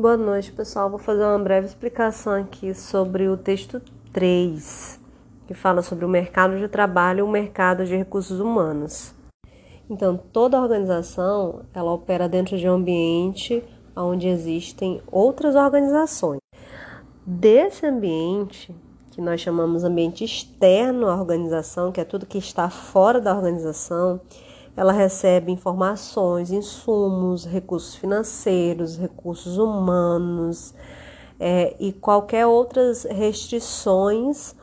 Boa noite, pessoal. Vou fazer uma breve explicação aqui sobre o texto 3, que fala sobre o mercado de trabalho e o mercado de recursos humanos. Então, toda organização, ela opera dentro de um ambiente onde existem outras organizações. Desse ambiente, que nós chamamos ambiente externo à organização, que é tudo que está fora da organização, ela recebe informações, insumos, recursos financeiros, recursos humanos é, e qualquer outras restrições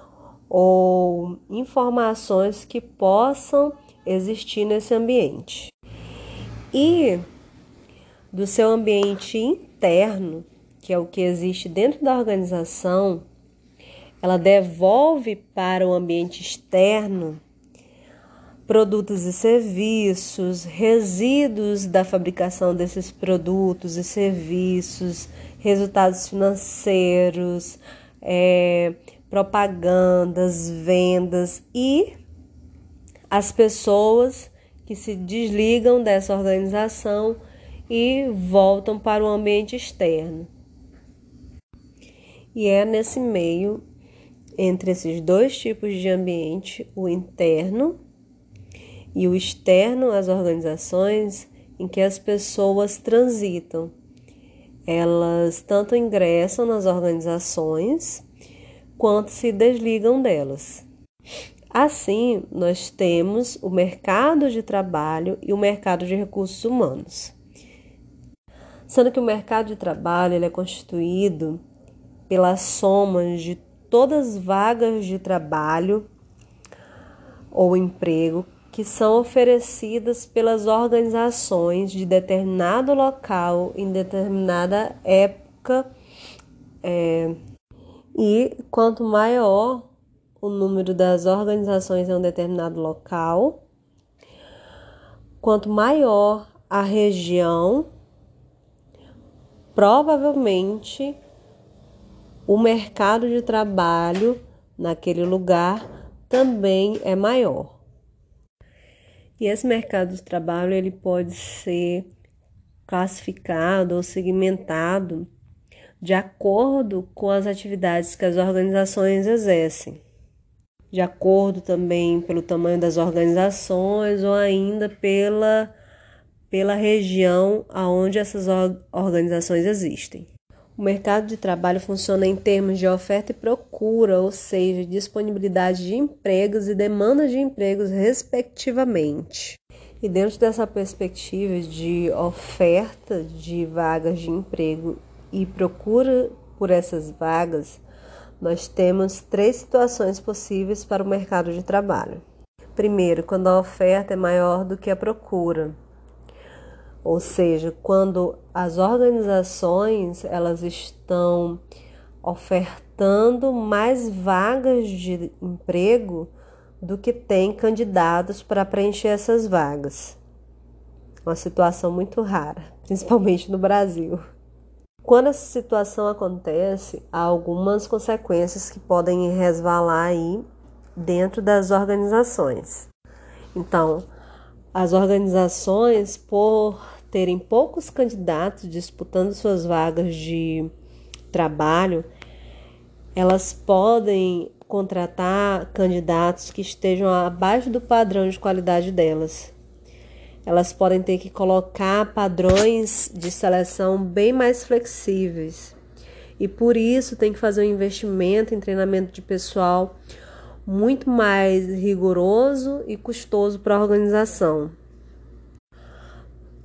ou informações que possam existir nesse ambiente. E do seu ambiente interno, que é o que existe dentro da organização, ela devolve para o ambiente externo produtos e serviços, resíduos da fabricação desses produtos e serviços, resultados financeiros, é, propagandas, vendas e as pessoas que se desligam dessa organização e voltam para o ambiente externo. E é nesse meio, entre esses dois tipos de ambiente, o interno e o externo às organizações em que as pessoas transitam. Elas tanto ingressam nas organizações quanto se desligam delas. Assim, nós temos o mercado de trabalho e o mercado de recursos humanos. Sendo que o mercado de trabalho ele é constituído pela soma de todas as vagas de trabalho ou emprego que são oferecidas pelas organizações de determinado local em determinada época. É, e quanto maior o número das organizações em um determinado local, quanto maior a região, provavelmente o mercado de trabalho naquele lugar também é maior. E esse mercado de trabalho ele pode ser classificado ou segmentado de acordo com as atividades que as organizações exercem, de acordo também pelo tamanho das organizações ou ainda pela, pela região aonde essas organizações existem. O mercado de trabalho funciona em termos de oferta e procura, ou seja, disponibilidade de empregos e demanda de empregos, respectivamente. E dentro dessa perspectiva de oferta de vagas de emprego e procura por essas vagas, nós temos três situações possíveis para o mercado de trabalho. Primeiro, quando a oferta é maior do que a procura ou seja, quando as organizações elas estão ofertando mais vagas de emprego do que tem candidatos para preencher essas vagas. Uma situação muito rara, principalmente no Brasil. Quando essa situação acontece, há algumas consequências que podem resvalar aí dentro das organizações. Então, as organizações, por terem poucos candidatos disputando suas vagas de trabalho, elas podem contratar candidatos que estejam abaixo do padrão de qualidade delas. Elas podem ter que colocar padrões de seleção bem mais flexíveis. E por isso tem que fazer um investimento em treinamento de pessoal muito mais rigoroso e custoso para a organização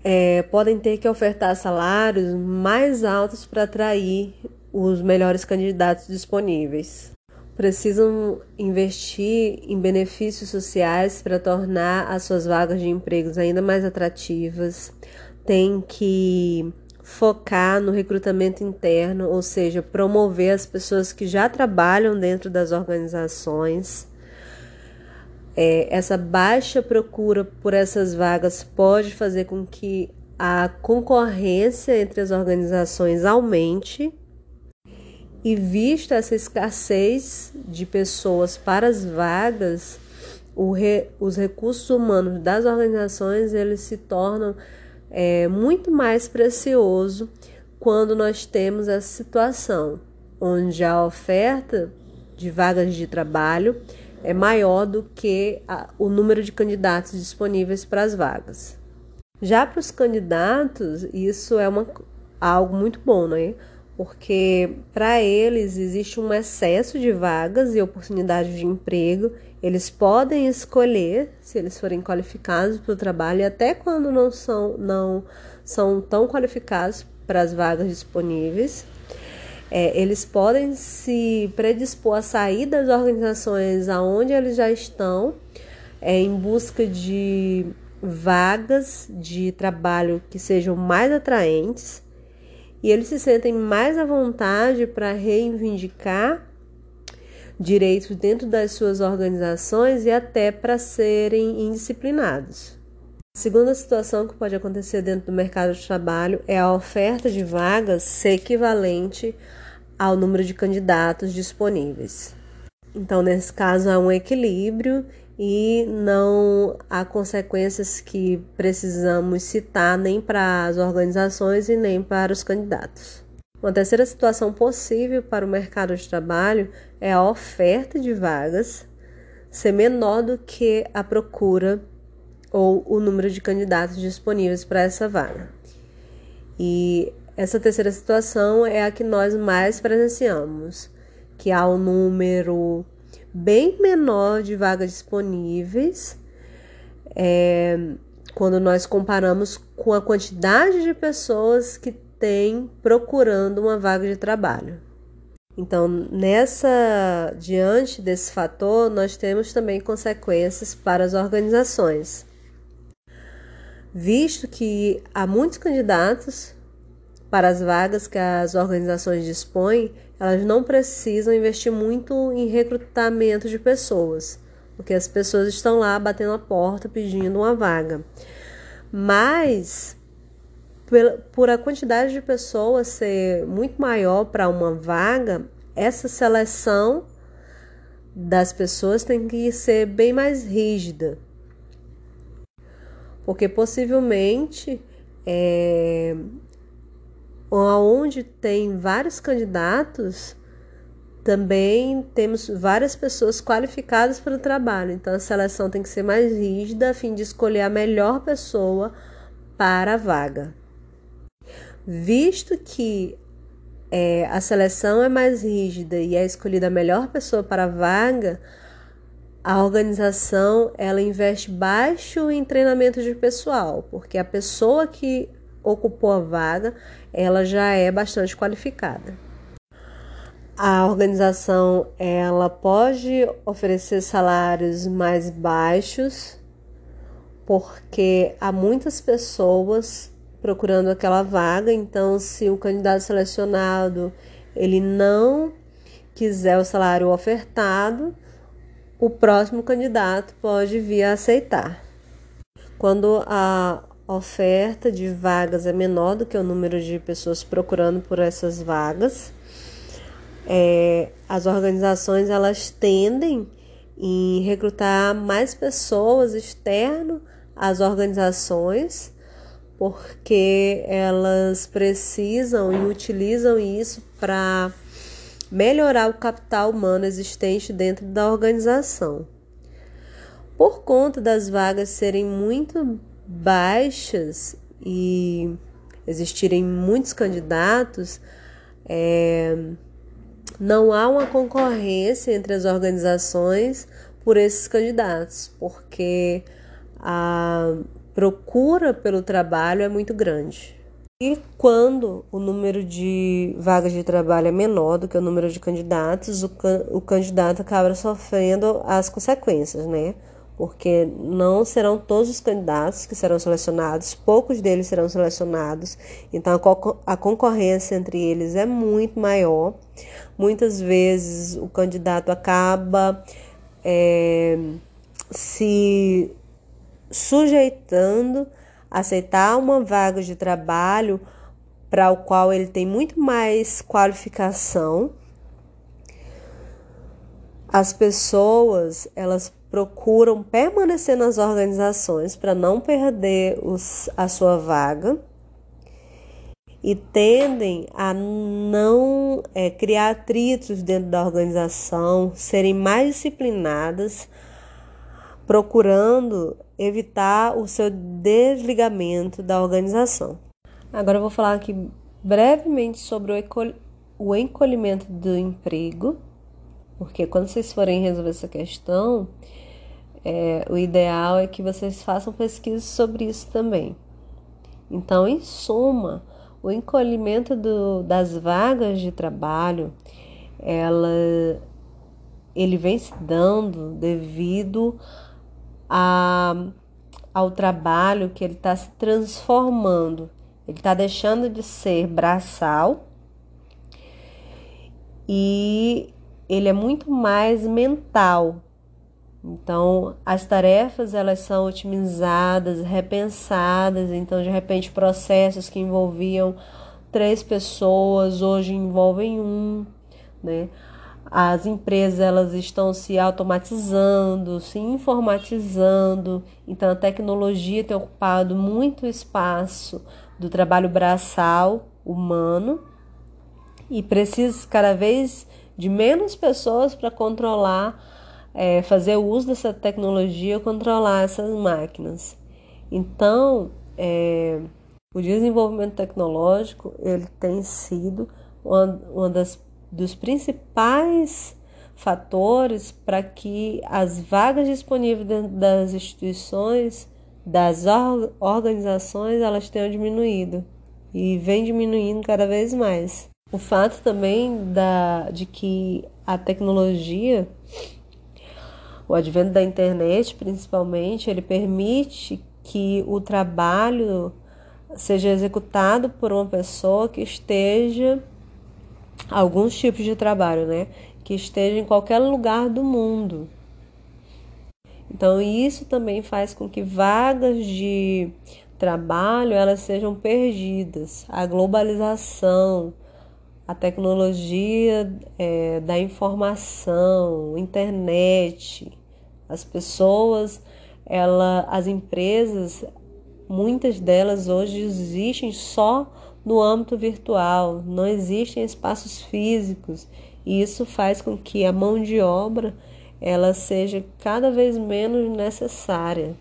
é, podem ter que ofertar salários mais altos para atrair os melhores candidatos disponíveis. Precisam investir em benefícios sociais para tornar as suas vagas de empregos ainda mais atrativas. Tem que focar no recrutamento interno, ou seja, promover as pessoas que já trabalham dentro das organizações é, essa baixa procura por essas vagas pode fazer com que a concorrência entre as organizações aumente. E vista essa escassez de pessoas para as vagas, re, os recursos humanos das organizações eles se tornam é, muito mais precioso quando nós temos essa situação onde a oferta de vagas de trabalho é maior do que a, o número de candidatos disponíveis para as vagas. Já para os candidatos, isso é uma, algo muito bom, né? Porque para eles existe um excesso de vagas e oportunidades de emprego. Eles podem escolher se eles forem qualificados para o trabalho e até quando não são, não são tão qualificados para as vagas disponíveis. É, eles podem se predispor a sair das organizações aonde eles já estão é, em busca de vagas de trabalho que sejam mais atraentes e eles se sentem mais à vontade para reivindicar direitos dentro das suas organizações e até para serem indisciplinados. A segunda situação que pode acontecer dentro do mercado de trabalho é a oferta de vagas ser equivalente ao número de candidatos disponíveis. Então, nesse caso, há um equilíbrio e não há consequências que precisamos citar nem para as organizações e nem para os candidatos. Uma terceira situação possível para o mercado de trabalho é a oferta de vagas ser menor do que a procura ou o número de candidatos disponíveis para essa vaga. E essa terceira situação é a que nós mais presenciamos, que há um número bem menor de vagas disponíveis é, quando nós comparamos com a quantidade de pessoas que tem procurando uma vaga de trabalho. Então, nessa diante desse fator, nós temos também consequências para as organizações. Visto que há muitos candidatos para as vagas que as organizações dispõem, elas não precisam investir muito em recrutamento de pessoas, porque as pessoas estão lá batendo a porta pedindo uma vaga. Mas por a quantidade de pessoas ser muito maior para uma vaga, essa seleção das pessoas tem que ser bem mais rígida. Porque possivelmente é, onde tem vários candidatos, também temos várias pessoas qualificadas para o trabalho. Então a seleção tem que ser mais rígida a fim de escolher a melhor pessoa para a vaga. Visto que é, a seleção é mais rígida e é escolhida a melhor pessoa para a vaga, a organização ela investe baixo em treinamento de pessoal, porque a pessoa que ocupou a vaga, ela já é bastante qualificada. A organização ela pode oferecer salários mais baixos porque há muitas pessoas procurando aquela vaga, então se o candidato selecionado ele não quiser o salário ofertado, o próximo candidato pode vir a aceitar. Quando a oferta de vagas é menor do que o número de pessoas procurando por essas vagas. É, as organizações elas tendem em recrutar mais pessoas externo às organizações, porque elas precisam e utilizam isso para melhorar o capital humano existente dentro da organização. Por conta das vagas serem muito baixas e existirem muitos candidatos, é, não há uma concorrência entre as organizações por esses candidatos, porque a procura pelo trabalho é muito grande. E quando o número de vagas de trabalho é menor do que o número de candidatos, o, can o candidato acaba sofrendo as consequências, né? porque não serão todos os candidatos que serão selecionados, poucos deles serão selecionados, então a, concorrência entre eles é muito maior. Muitas vezes o candidato acaba é, se sujeitando a aceitar uma vaga de trabalho para o qual ele tem muito mais qualificação. As pessoas, elas procuram permanecer nas organizações para não perder os, a sua vaga. e tendem a não é, criar atritos dentro da organização, serem mais disciplinadas, procurando evitar o seu desligamento da organização. Agora eu vou falar aqui brevemente sobre o encolhimento do emprego, porque quando vocês forem resolver essa questão, é, o ideal é que vocês façam pesquisas sobre isso também. Então, em suma, o encolhimento do, das vagas de trabalho, ela, ele vem se dando devido a, ao trabalho que ele está se transformando. Ele está deixando de ser braçal e ele é muito mais mental. Então, as tarefas elas são otimizadas, repensadas. Então, de repente, processos que envolviam três pessoas hoje envolvem um, né? As empresas elas estão se automatizando, se informatizando. Então, a tecnologia tem ocupado muito espaço do trabalho braçal humano e precisa cada vez de menos pessoas para controlar é, fazer uso dessa tecnologia, controlar essas máquinas. Então, é, o desenvolvimento tecnológico ele tem sido uma, uma das dos principais fatores para que as vagas disponíveis dentro das instituições, das organizações, elas tenham diminuído e vem diminuindo cada vez mais. O fato também da, de que a tecnologia o advento da internet, principalmente, ele permite que o trabalho seja executado por uma pessoa que esteja alguns tipos de trabalho, né? Que esteja em qualquer lugar do mundo. Então isso também faz com que vagas de trabalho elas sejam perdidas. A globalização, a tecnologia é, da informação, internet, as pessoas, ela, as empresas, muitas delas hoje existem só no âmbito virtual, não existem espaços físicos, e isso faz com que a mão de obra ela seja cada vez menos necessária.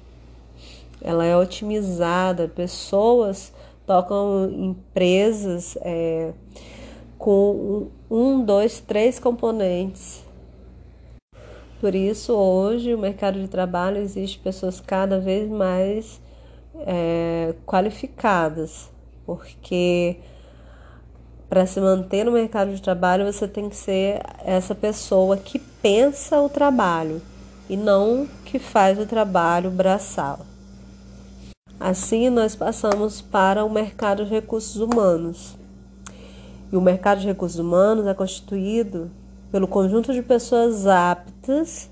Ela é otimizada, pessoas tocam empresas é, com um, dois, três componentes. Por isso, hoje, o mercado de trabalho existe pessoas cada vez mais é, qualificadas, porque para se manter no mercado de trabalho você tem que ser essa pessoa que pensa o trabalho e não que faz o trabalho braçal. Assim, nós passamos para o mercado de recursos humanos. E o mercado de recursos humanos é constituído pelo conjunto de pessoas aptas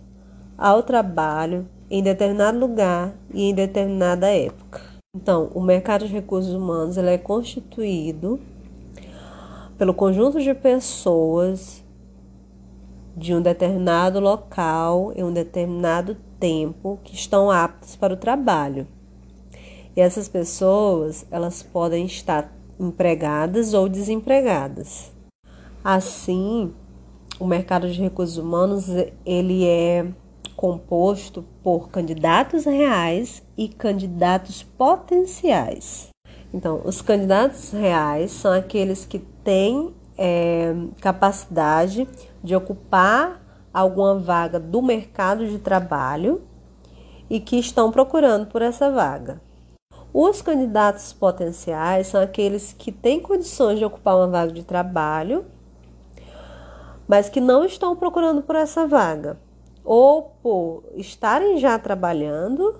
ao trabalho em determinado lugar e em determinada época. Então, o mercado de recursos humanos ele é constituído pelo conjunto de pessoas de um determinado local em um determinado tempo que estão aptas para o trabalho. E essas pessoas, elas podem estar empregadas ou desempregadas. Assim, o mercado de recursos humanos ele é composto por candidatos reais e candidatos potenciais. Então, os candidatos reais são aqueles que têm é, capacidade de ocupar alguma vaga do mercado de trabalho e que estão procurando por essa vaga. Os candidatos potenciais são aqueles que têm condições de ocupar uma vaga de trabalho mas que não estão procurando por essa vaga, ou por estarem já trabalhando,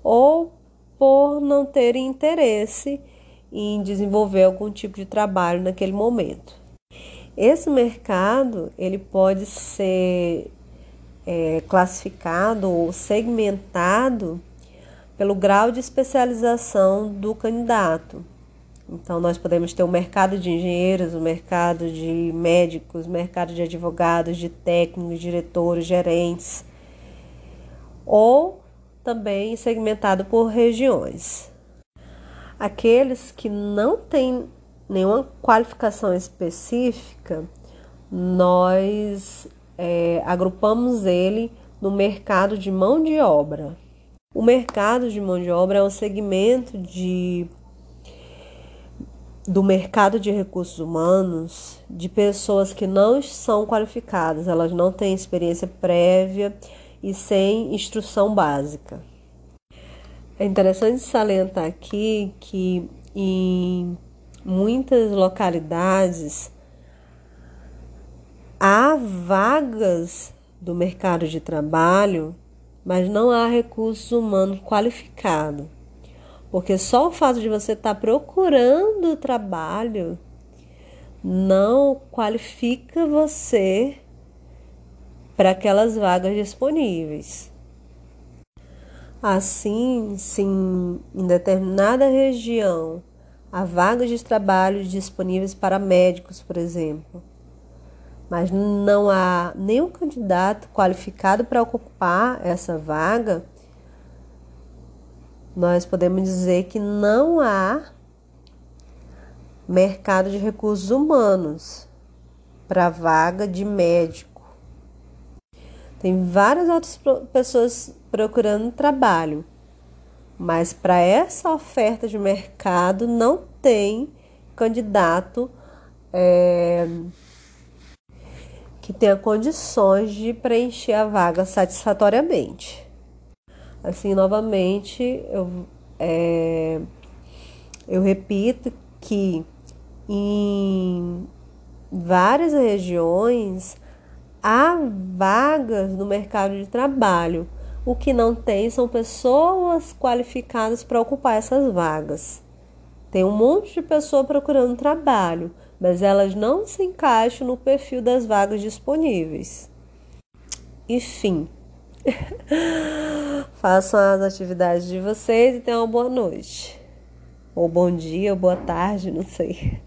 ou por não terem interesse em desenvolver algum tipo de trabalho naquele momento. Esse mercado ele pode ser é, classificado ou segmentado pelo grau de especialização do candidato. Então, nós podemos ter o mercado de engenheiros, o mercado de médicos, mercado de advogados, de técnicos, diretores, gerentes, ou também segmentado por regiões. Aqueles que não têm nenhuma qualificação específica, nós é, agrupamos ele no mercado de mão de obra. O mercado de mão de obra é um segmento de do mercado de recursos humanos de pessoas que não são qualificadas, elas não têm experiência prévia e sem instrução básica. É interessante salientar aqui que em muitas localidades há vagas do mercado de trabalho, mas não há recursos humanos qualificados. Porque só o fato de você estar tá procurando trabalho não qualifica você para aquelas vagas disponíveis. Assim, se em determinada região há vagas de trabalho disponíveis para médicos, por exemplo, mas não há nenhum candidato qualificado para ocupar essa vaga, nós podemos dizer que não há mercado de recursos humanos para vaga de médico. Tem várias outras pessoas procurando trabalho, mas para essa oferta de mercado não tem candidato é, que tenha condições de preencher a vaga satisfatoriamente. Assim, novamente, eu, é, eu repito que em várias regiões há vagas no mercado de trabalho. O que não tem são pessoas qualificadas para ocupar essas vagas. Tem um monte de pessoa procurando trabalho, mas elas não se encaixam no perfil das vagas disponíveis. Enfim, Façam as atividades de vocês e tenham uma boa noite. Ou bom dia, ou boa tarde, não sei.